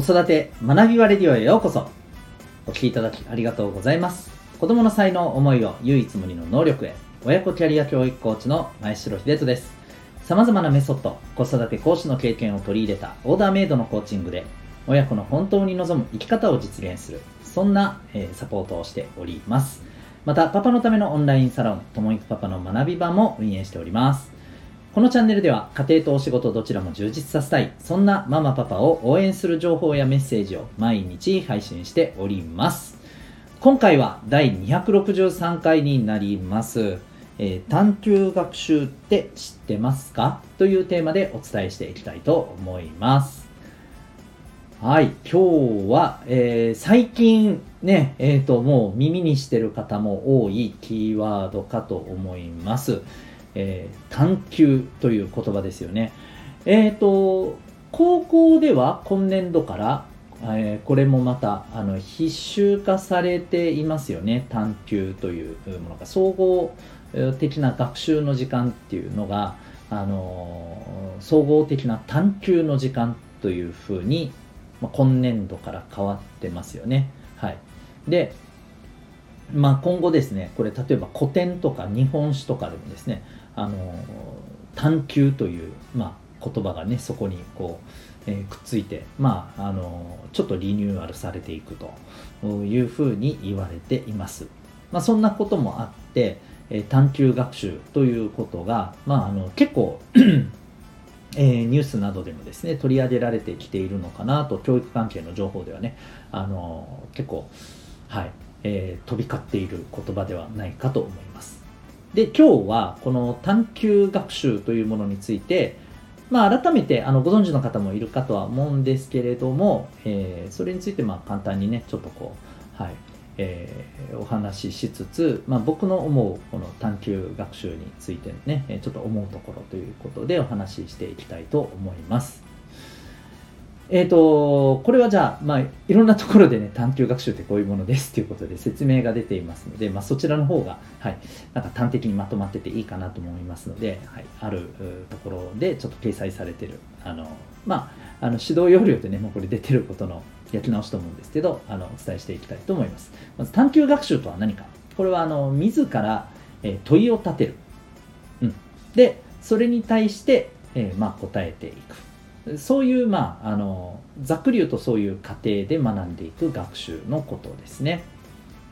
子育て学びはレディオへようこそ。お聞きいただきありがとうございます。子供の才能思いを唯一無二の能力へ。親子キャリア教育コーチの前城秀人です。様々なメソッド子育て講師の経験を取り入れたオーダーメイドのコーチングで親子の本当に望む生き方を実現する。そんな、えー、サポートをしております。またパパのためのオンラインサロンともいくパパの学び場も運営しております。このチャンネルでは家庭とお仕事どちらも充実させたいそんなママパパを応援する情報やメッセージを毎日配信しております今回は第263回になりますえー、探究学習って知ってますか？というテーマでお伝えしていきたいと思います。はい、今日は、えー、最近ね、えっ、ー、と、もう耳にしてる方も多いキーワードかと思います。えー、探究という言葉ですよね。えっ、ー、と、高校では今年度から、えー、これもまたあの必修化されていますよね。探究というものが。総合的な学習の時間っていうのが、あの総合的な探究の時間というふうに、まあ、今年度から変わってますよね。はい。で、まあ、今後ですね、これ例えば古典とか日本史とかでもですね、あの探究という、まあ、言葉がね、そこにこう、えー、くっついて、まあ、あのちょっとリニューアルされていくというふうに言われています。まあ、そんなこともあって、え探究学習ということが、まあ、あの結構えー、ニュースなどでもですね取り上げられてきているのかなと教育関係の情報ではねあの結構、はいえー、飛び交っている言葉ではないかと思いますで今日はこの探究学習というものについて、まあ、改めてあのご存知の方もいるかとは思うんですけれども、えー、それについてまあ簡単にねちょっとこう、はいえー、お話ししつつ、まあ、僕の思うこの探究学習についてねちょっと思うところということでお話ししていきたいと思います。えっ、ー、と、これはじゃあ、まあ、いろんなところでね、探究学習ってこういうものですということで説明が出ていますので、まあ、そちらの方が、はい、なんか端的にまとまってていいかなと思いますので、はい、あるところでちょっと掲載されてる、あの、まあ、あの指導要領でね、もうこれ出てることの焼き直しと思うんですけど、あのお伝えしていきたいと思います。まず探究学習とは何か。これはあの自ら、え問いを立てる。うん、で、それに対して、えー、まあ、答えていく。そういう、まあ、あのざっくり言うとそういう過程で学んでいく学習のことですね。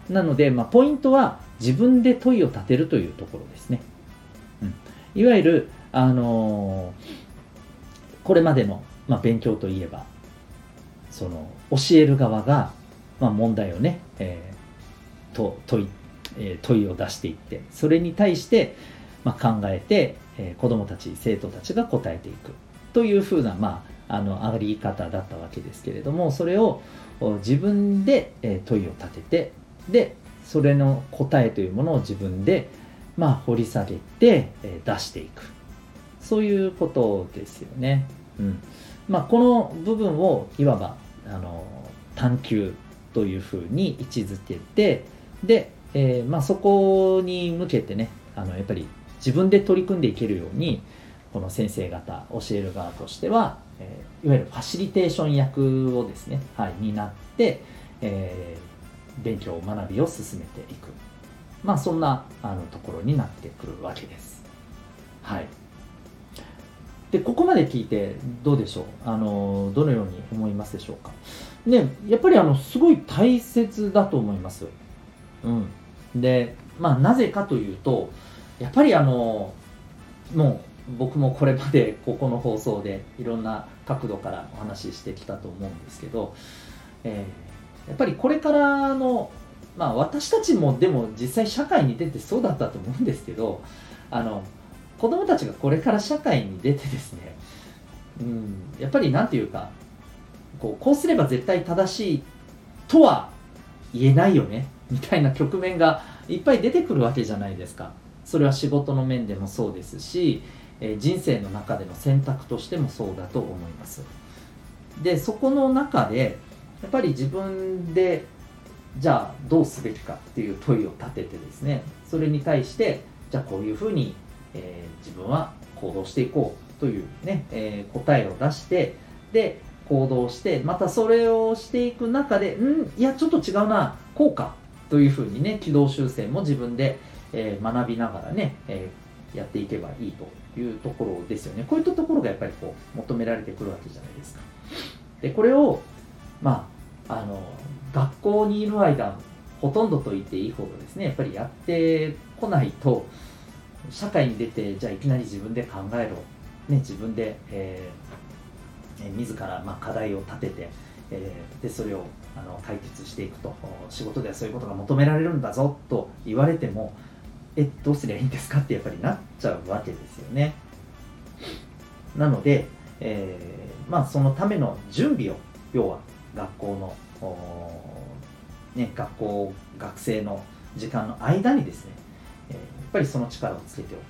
なので、まあ、ポイントは自分で問いを立てるというところですね。うん、いわゆる、あの、これまでの、まあ、勉強といえばその教える側が、まあ、問題をね、えー、と問い、えー、問いを出していってそれに対して、まあ、考えて、えー、子どもたち生徒たちが答えていくというふうな、まあ、あの上がり方だったわけですけれどもそれを自分で、え、問いを立ててでそれの答えというものを自分で、まあ、掘り下げて、え、出していくそういうことですよね。うんまあ、この部分をいわばあの探求というふうに位置づけてで、えー、まあ、そこに向けてねあのやっぱり自分で取り組んでいけるようにこの先生方教える側としては、えー、いわゆるファシリテーション役をですね、はい、担って、えー、勉強学びを進めていく。まあそんなあのところになってくるわけです。はい。でここまで聞いてどうでしょう？あのどのように思いますでしょうか？ねやっぱりあのすごい大切だと思います。うん。でまあなぜかというとやっぱりあのもう僕もこれまでここの放送でいろんな角度からお話ししてきたと思うんですけど、えー、やっぱりこれからのまあ私たちもでも実際社会に出てそうだったと思うんですけどあの子供たちがこれから社会に出てですね、うん、やっぱりなんていうかこうこうすれば絶対正しいとは言えないよねみたいな局面がいっぱい出てくるわけじゃないですか。それは仕事の面でもそうですし、え、人生の中での選択としてもそうだと思います。でそこの中でやっぱり自分でじゃあどうすべきかっていう問いを立ててですねそれに対してじゃあこういうふうにえー、自分は行動していこうというね、えー、答えを出してで、行動してまたそれをしていく中でんいやちょっと違うなこうかというふうにね軌道修正も自分で、えー、学びながらね、えー、やっていけばいいと。いうところですよね。こういったところがやっぱりこう求められてくるわけじゃないですか。でこれをまああの学校にいる間ほとんどと言っていいほどですねやっぱりやってこないと社会に出てじゃあいきなり自分で考えろ、ね、自分で、えー、自らま課題を立てて、えー、でそれをあの解決していくと。仕事ではそういうことが求められるんだぞと言われてもえどうすりゃいいんですかってやっぱりなっちゃうわけですよね。なので、えー、まあそのための準備を要は学校のね、学校学生の時間の間にですね、えー、やっぱりその力をつけておく。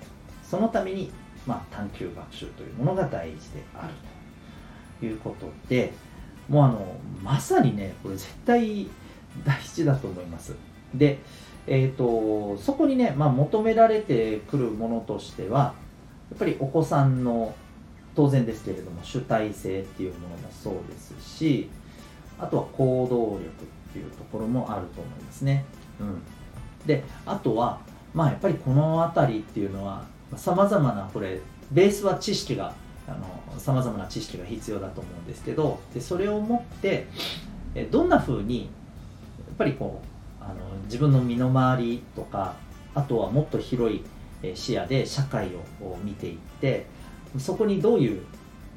そのために、まあ、探究学習というものが大事であるということでもうあのまさにねこれ絶対大事だと思います。で、えーと、そこにね、まあ、求められてくるものとしてはやっぱりお子さんの当然ですけれども主体性っていうものもそうですしあとは行動力っていうところもあると思いますね。うん、であとはまあやっぱりこの辺りっていうのはさまざまなこれベースは知識がさまざまな知識が必要だと思うんですけどでそれを持ってどんなふうにやっぱりこうあの自分の身の回りとかあとはもっと広い視野で社会を見ていってそこにどういう、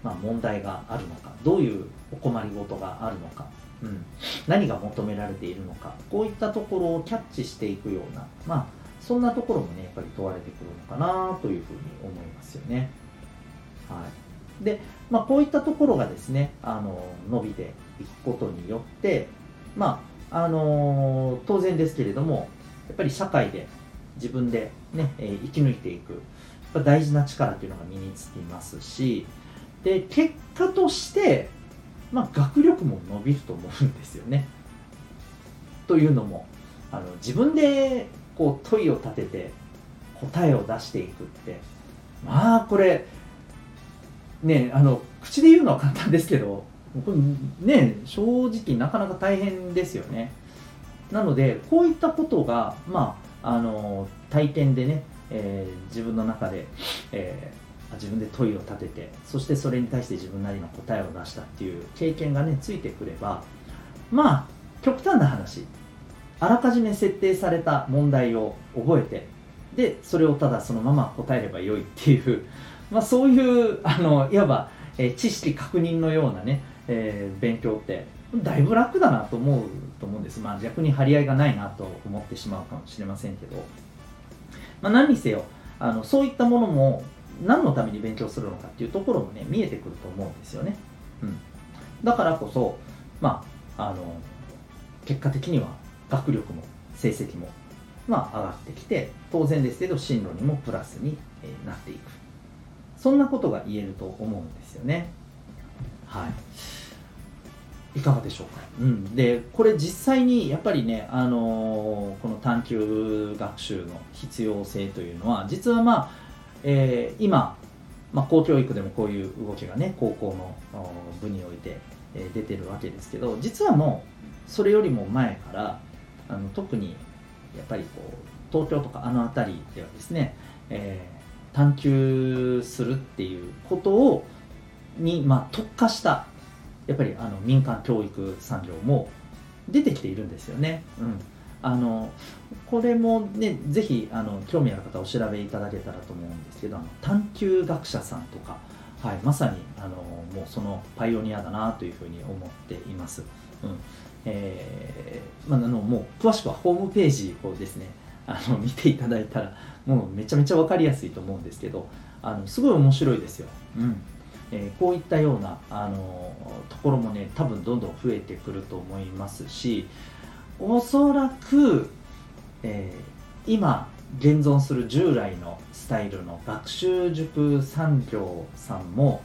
まあ、問題があるのかどういうお困りごとがあるのかうん、何が求められているのかこういったところをキャッチしていくようなまあそんなところもねやっぱり問われてくるのかなというふうに思いますよね。はい、で、まあ、こういったところがですねあの伸びていくことによってまああの当然ですけれどもやっぱり社会で自分でね、えー、生き抜いていく大事な力というのが身につきますしで結果としてまあ、学力も伸びると思うんですよね。というのもあの自分でこう問いを立てて答えを出していくってまあこれねあの口で言うのは簡単ですけどこれね正直なかなか大変ですよね。なのでこういったことがまああの体験でね、えー、自分の中で、えー自分で問いを立ててそしてそれに対して自分なりの答えを出したっていう経験がねついてくればまあ極端な話あらかじめ設定された問題を覚えてでそれをただそのまま答えればよいっていう、まあ、そういうあのいわば、えー、知識確認のようなね、えー、勉強ってだいぶ楽だなと思うと思うんです、まあ、逆に張り合いがないなと思ってしまうかもしれませんけど、まあ、何にせよあのそういったものも何のために勉強するのかっていうところもね見えてくると思うんですよね、うん、だからこそまああの結果的には学力も成績もまあ上がってきて当然ですけど進路にもプラスになっていく。そんなことが言えると思うんですよね。はい。いかがでしょうか、うん、でこれ実際にやっぱりね、あのー、この探究学習の必要性というのは実はまあえー、今、まあ、公教育でもこういう動きがね高校の部において、えー、出てるわけですけど実はもうそれよりも前からあの特にやっぱりこう東京とかあの辺りではですね、えー、探求するっていうことをに、まあ、特化したやっぱりあの民間教育産業も出てきているんですよね。うんあのこれもねぜひあの興味ある方お調べいただけたらと思うんですけどあの探究学者さんとか、はい、まさにあのもうそのパイオニアだなというふうに思っています。うんえーまあ、あのもう詳しくはホームページをですねあの 見ていただいたらもうめちゃめちゃ分かりやすいと思うんですけどあのすごい面白いですよ。うんえー、こういったようなあのところもね多分どんどん増えてくると思いますしおそらく、えー、今現存する従来のスタイルの学習塾産業さんも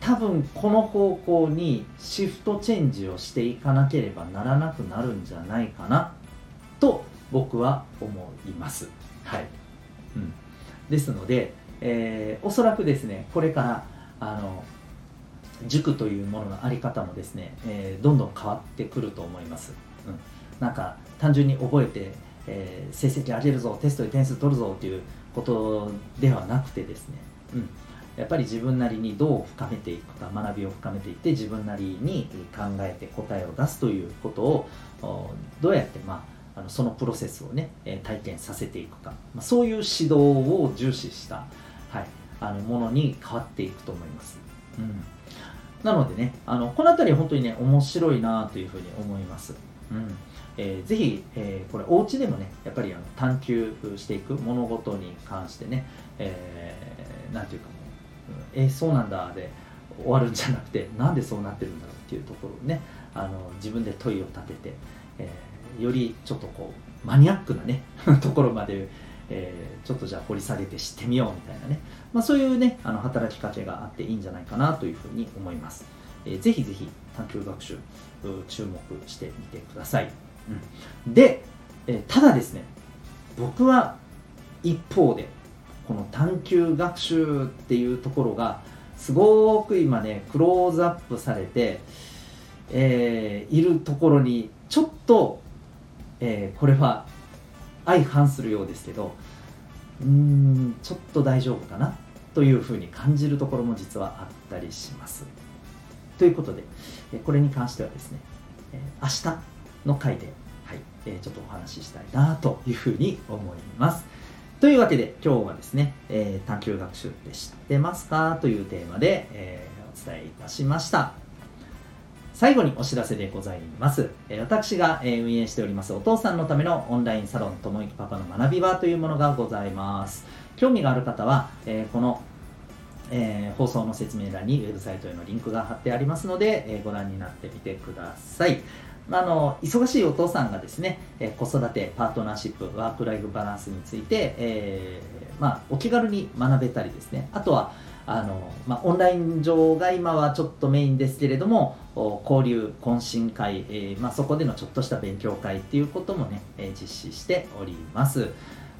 多分この方向にシフトチェンジをしていかなければならなくなるんじゃないかなと僕は思います。はいうん、ですので、えー、おそらくですねこれからあの塾というもののあり方もですね、えー、どんどん変わってくると思います、うん、なんか単純に覚えて、えー、成績上げるぞテストで点数取るぞということではなくてですね、うん、やっぱり自分なりにどう深めていくか学びを深めていって自分なりに考えて答えを出すということをどうやってまああのそのプロセスをね体験させていくか、まあ、そういう指導を重視した、はい、あのものに変わっていくと思います。うんなのでね、あのこの辺り本当にね、面白いなというふうに思います。うんえー、ぜひ、えー、これ、お家でもね、やっぱりあの探求していく物事に関してね、えー、なんていうかもう、えー、そうなんだで終わるんじゃなくて、なんでそうなってるんだろうっていうところをね、あの自分で問いを立てて、えー、よりちょっとこう、マニアックなね、ところまで、えー、ちょっとじゃあ掘り下げて知ってみようみたいなね、まあ、そういうねあの働きかけがあっていいんじゃないかなというふうに思います、えー、ぜひぜひ探究学習注目してみてください、うん、で、えー、ただですね僕は一方でこの探究学習っていうところがすごく今ねクローズアップされて、えー、いるところにちょっと、えー、これは相反するようですけどうーんちょっと大丈夫かなというふうに感じるところも実はあったりします。ということでこれに関してはですね明日の回で、はい、ちょっとお話ししたいなというふうに思います。というわけで今日はですね、え探究学習って知ってますかというテーマで、え、お伝えいたしました。最後にお知らせでございます。私が運営しておりますお父さんのためのオンラインサロンともいきパパの学び場というものがございます。興味がある方は、このえー、放送の説明欄にウェブサイトへのリンクが貼ってありますので、えー、ご覧になってみてください。あの忙しいお父さんがですね、えー、子育て、パートナーシップ、ワークライフバランスについて、えまあ、お気軽に学べたりですね、あとはあの、まあ、オンライン上が今はちょっとメインですけれども交流懇親会、えー、まあ、そこでのちょっとした勉強会っていうこともね、え、実施しております。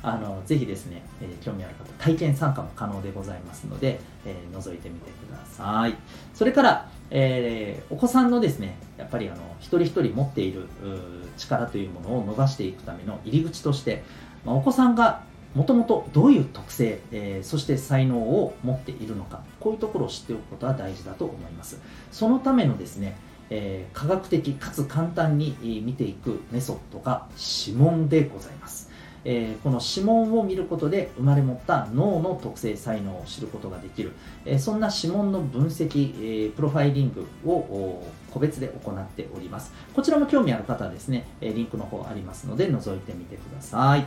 あのぜひですね、えー、興味ある方体験参加も可能でございますので、え覗いてみてください。それから、えーお子さんのですねやっぱりあの一人一人持っている力というものを伸ばしていくための入り口として、まあ、お子さんがもともとどういう特性、えー、そして才能を持っているのかこういうところを知っておくことは大事だと思います。そのためのですね、えー、科学的かつ簡単に見ていくメソッドが指紋でございます、えー、この指紋を見ることで生まれ持った脳の特性才能を知ることができる、えそんな指紋の分析、えプロファイリングを個別で行っております。こちらも興味ある方はですねリンクの方ありますので覗いてみてください。